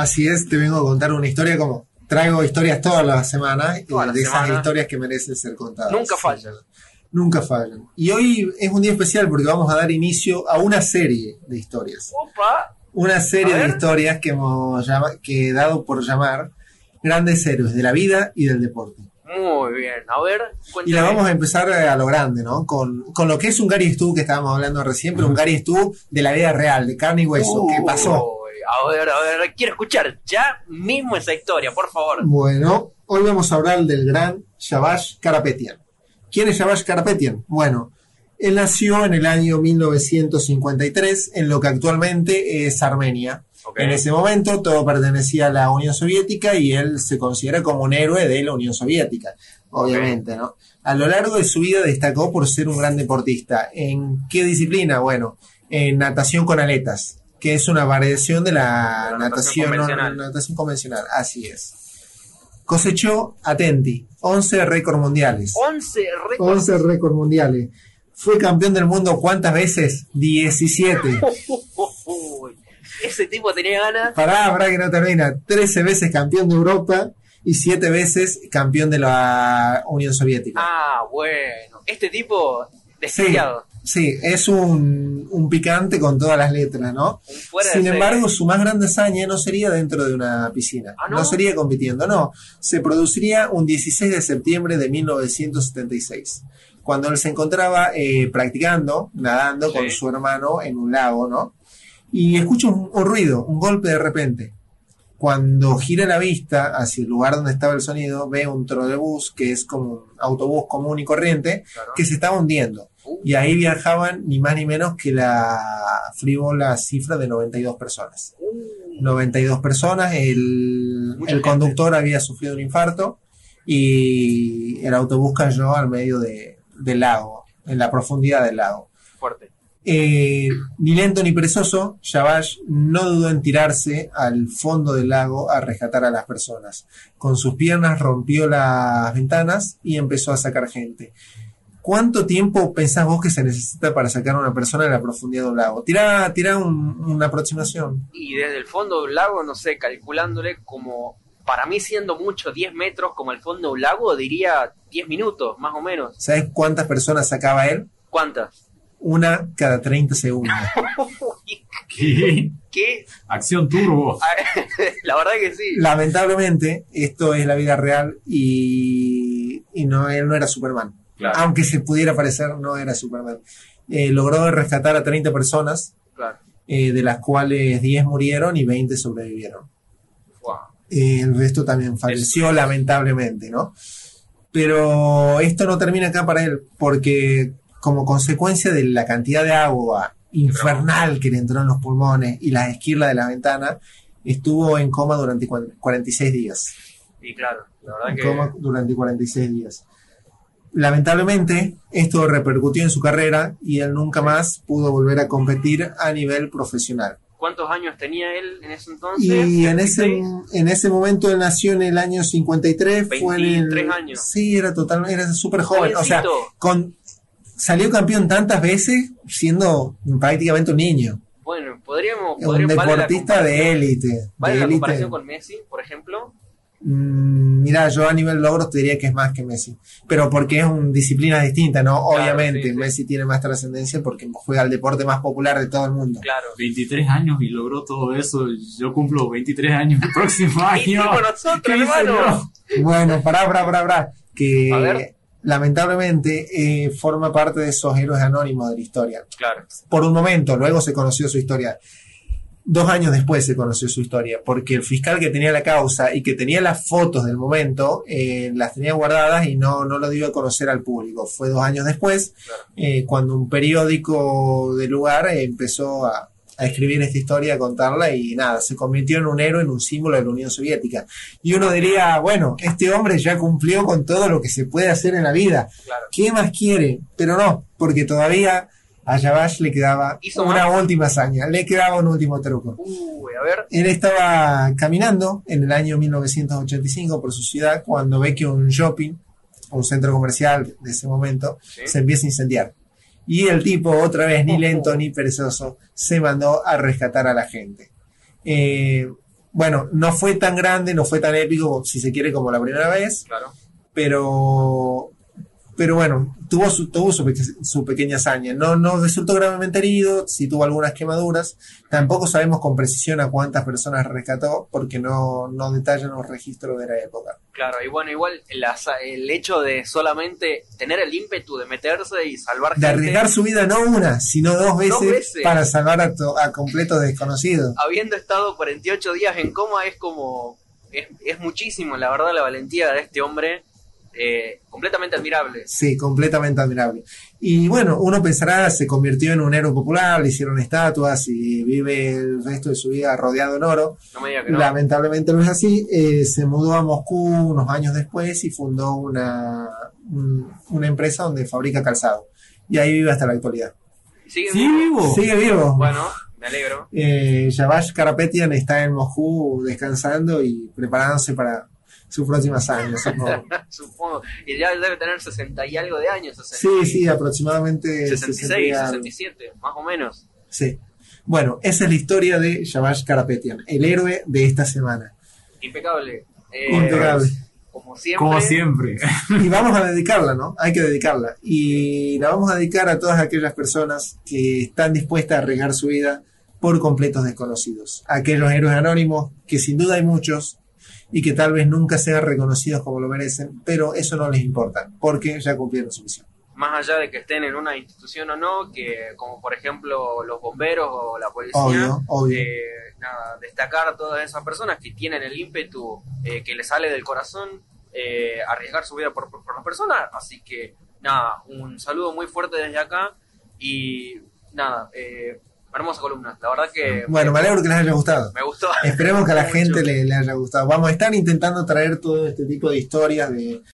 Así es, te vengo a contar una historia como traigo historias todas las semanas Todas las de esas historias que merecen ser contadas. Nunca fallan. Nunca fallan. Y hoy es un día especial porque vamos a dar inicio a una serie de historias. Opa. Una serie de historias que hemos llama- que he dado por llamar grandes héroes de la vida y del deporte. Muy bien. A ver, Y cuéntame. la vamos a empezar eh, a lo grande, ¿no? Con, con lo que es un Gary Stu que estábamos hablando recién, pero un Gary Stu de la vida real, de carne y hueso. ¿Qué pasó? Uy, A ver, a ver, quiero escuchar ya mismo esa historia, por favor. Bueno, hoy vamos a hablar del gran Shavash Karapetian. ¿Quién es Shavash Karapetian? Bueno, él nació en el año 1953 en lo que actualmente es Armenia. En ese momento todo pertenecía a la Unión Soviética y él se considera como un héroe de la Unión Soviética, obviamente, ¿no? A lo largo de su vida destacó por ser un gran deportista. ¿En qué disciplina? Bueno, en natación con aletas, que es una variación de la, La natación natación, convencional. natación convencional. Así es. Cosechó, atenti, 11 récords mundiales. 11 récords. 11 récords mundiales. Fue campeón del mundo cuántas veces? 17. Uy, Ese tipo tenía ganas. Pará, pará que no termina. 13 veces campeón de Europa y 7 veces campeón de la Unión Soviética. Ah, bueno. Este tipo desquiciado. sí, es un, un picante con todas las letras, ¿no? Fuera Sin embargo, su más grande hazaña no sería dentro de una piscina. Ah, ¿no? ¿no? sería compitiendo, no. Se produciría un 16 de septiembre de 1976, cuando él se encontraba eh, practicando, nadando Sí. con su hermano en un lago, ¿no? Y escucha un, un ruido, un golpe de repente. Cuando gira la vista hacia el lugar donde estaba el sonido, ve un trolebús, que es como un autobús común y corriente, Claro. que se estaba hundiendo. Uh, Y ahí viajaban ni más ni menos que la frívola cifra de 92 personas. uh, 92 personas, el, conductor había sufrido un infarto y el autobús cayó al medio de- del lago, en la profundidad del lago. fuerte. Eh, ni lento ni perezoso, Shavash no dudó en tirarse al fondo del lago a rescatar a las personas. Con sus piernas rompió las ventanas y empezó a sacar gente. ¿Cuánto tiempo pensás vos que se necesita para sacar a una persona de la profundidad de un lago? Tira, tira un- una aproximación. Y desde el fondo de un lago, no sé, calculándole como, para mí siendo mucho 10 metros como el fondo de un lago, diría 10 minutos, más o menos. ¿Sabes cuántas personas sacaba él? ¿Cuántas? Una cada 30 segundos. ¿Qué? ¿Qué? Acción turbo. La verdad que sí. Lamentablemente, esto es la vida real y, y no, él no era Superman. Claro. Aunque se pudiera parecer, no era Superman. Eh, logró rescatar a 30 personas, Claro. eh, de las cuales 10 murieron y 20 sobrevivieron. Wow. Eh, el resto también falleció, lamentablemente, ¿no? Pero esto no termina acá para él, porque como consecuencia de la cantidad de agua infernal que le entró en los pulmones y las esquirlas de la ventana, estuvo en coma durante cua- 46 días. Y claro, la verdad En que... coma durante 46 días. Lamentablemente, esto repercutió en su carrera y él nunca más pudo volver a competir a nivel profesional. ¿Cuántos años tenía él en ese entonces? Y en ese, 76. en ese momento él nació en el año 53, fue en el, 23 años. Sí, era totalmente, era súper joven. O sea, con, salió campeón tantas veces siendo prácticamente un niño. Bueno, podríamos... Un podríamos- vale la deportista de comparación- élite. ¿Vale de la élite. comparación con Messi, por ejemplo? Mm, Mira, yo a nivel logros te diría que es más que Messi, pero porque es una disciplina distinta, ¿no? Claro, Obviamente, sí, sí. Messi tiene más trascendencia porque juega el deporte más popular de todo el mundo. Claro. 23 años y logró todo eso. Yo cumplo 23 años el próximo Y año. tipo nosotros, ¿Qué hice hermano. Bueno, pará, pará, pará, pará, que A ver. lamentablemente eh, forma parte de esos héroes anónimos de la historia. Claro. Por un momento, luego se conoció su historia. Dos años después se conoció su historia, porque el fiscal que tenía la causa y que tenía las fotos del momento, eh, las tenía guardadas y no, no lo dio a conocer al público. Fue dos años después, eh, cuando un periódico del lugar eh, empezó a, a escribir esta historia, a contarla y nada, se convirtió en un héroe, en un símbolo de la Unión Soviética. Y uno diría, bueno, este hombre ya cumplió con todo lo que se puede hacer en la vida. Claro. ¿Qué más quiere? Pero no, porque todavía a Yavash le quedaba Hizo una más. última hazaña, le quedaba un último truco. Uy, a ver. Él estaba caminando en el año 1985 por su ciudad cuando ve que un shopping, un centro comercial de ese momento, Sí. se empieza a incendiar. Y el tipo, otra vez, ni lento ni perezoso, se mandó a rescatar a la gente. Eh, bueno, no fue tan grande, no fue tan épico, si se quiere, como la primera vez, Claro. pero pero bueno, tuvo su, tuvo su, su pequeña hazaña. No, no resultó gravemente herido, sí tuvo algunas quemaduras. Tampoco sabemos con precisión a cuántas personas rescató, porque no, no detallan los registros de la época. Claro, y bueno, igual la el hecho de solamente tener el ímpetu de meterse y salvar De gente, arriesgar su vida no una, sino dos veces, veces. para salvar a, to- a completos desconocidos. habiendo estado 48 días en coma, es como. Es, es muchísimo, la verdad, la valentía de este hombre. Eh, completamente admirable. Sí, completamente admirable. Y bueno, uno pensará, se convirtió en un héroe popular, le hicieron estatuas y vive el resto de su vida rodeado en oro. No me diga que no. Lamentablemente no es así. Eh, se mudó a Moscú unos años después y fundó una, un- una empresa donde fabrica calzado. Y ahí vive hasta la actualidad. ¿Sigue Sí, vivo? vivo. Sigue vivo. Bueno, me alegro. Eh, Yavash Karapetian está en Moscú descansando y preparándose para sus próximas años. supongo. Supongo. Y ya debe tener 60 y algo de años. 60 Sí, sí, aproximadamente 66, 60 y algo. 67, más o menos. Sí. Bueno, esa es la historia de Yavash Karapetian, el héroe de esta semana. Impecable. Eh, Impecable. Como siempre. Como siempre. Y vamos a dedicarla, ¿no? Hay que dedicarla. Y la vamos a dedicar a todas aquellas personas que están dispuestas a arriesgar su vida por completos desconocidos. Aquellos héroes anónimos, que sin duda hay muchos, y que tal vez nunca sean reconocidos como lo merecen, pero eso no les importa, porque ya cumplieron su misión. Más allá de que estén en una institución o no, que como por ejemplo los bomberos o la policía, Obvio, obvio. eh, nada, destacar a todas esas personas que tienen el ímpetu eh, que les sale del corazón, eh, arriesgar su vida por, por, por las personas. Así que nada, un saludo muy fuerte desde acá y nada, eh, hermosa columna. La verdad que Bueno, me alegro que les haya gustado. me gustó. Esperemos que a la gente le, le haya gustado. Vamos a estar intentando traer todo este tipo de historias de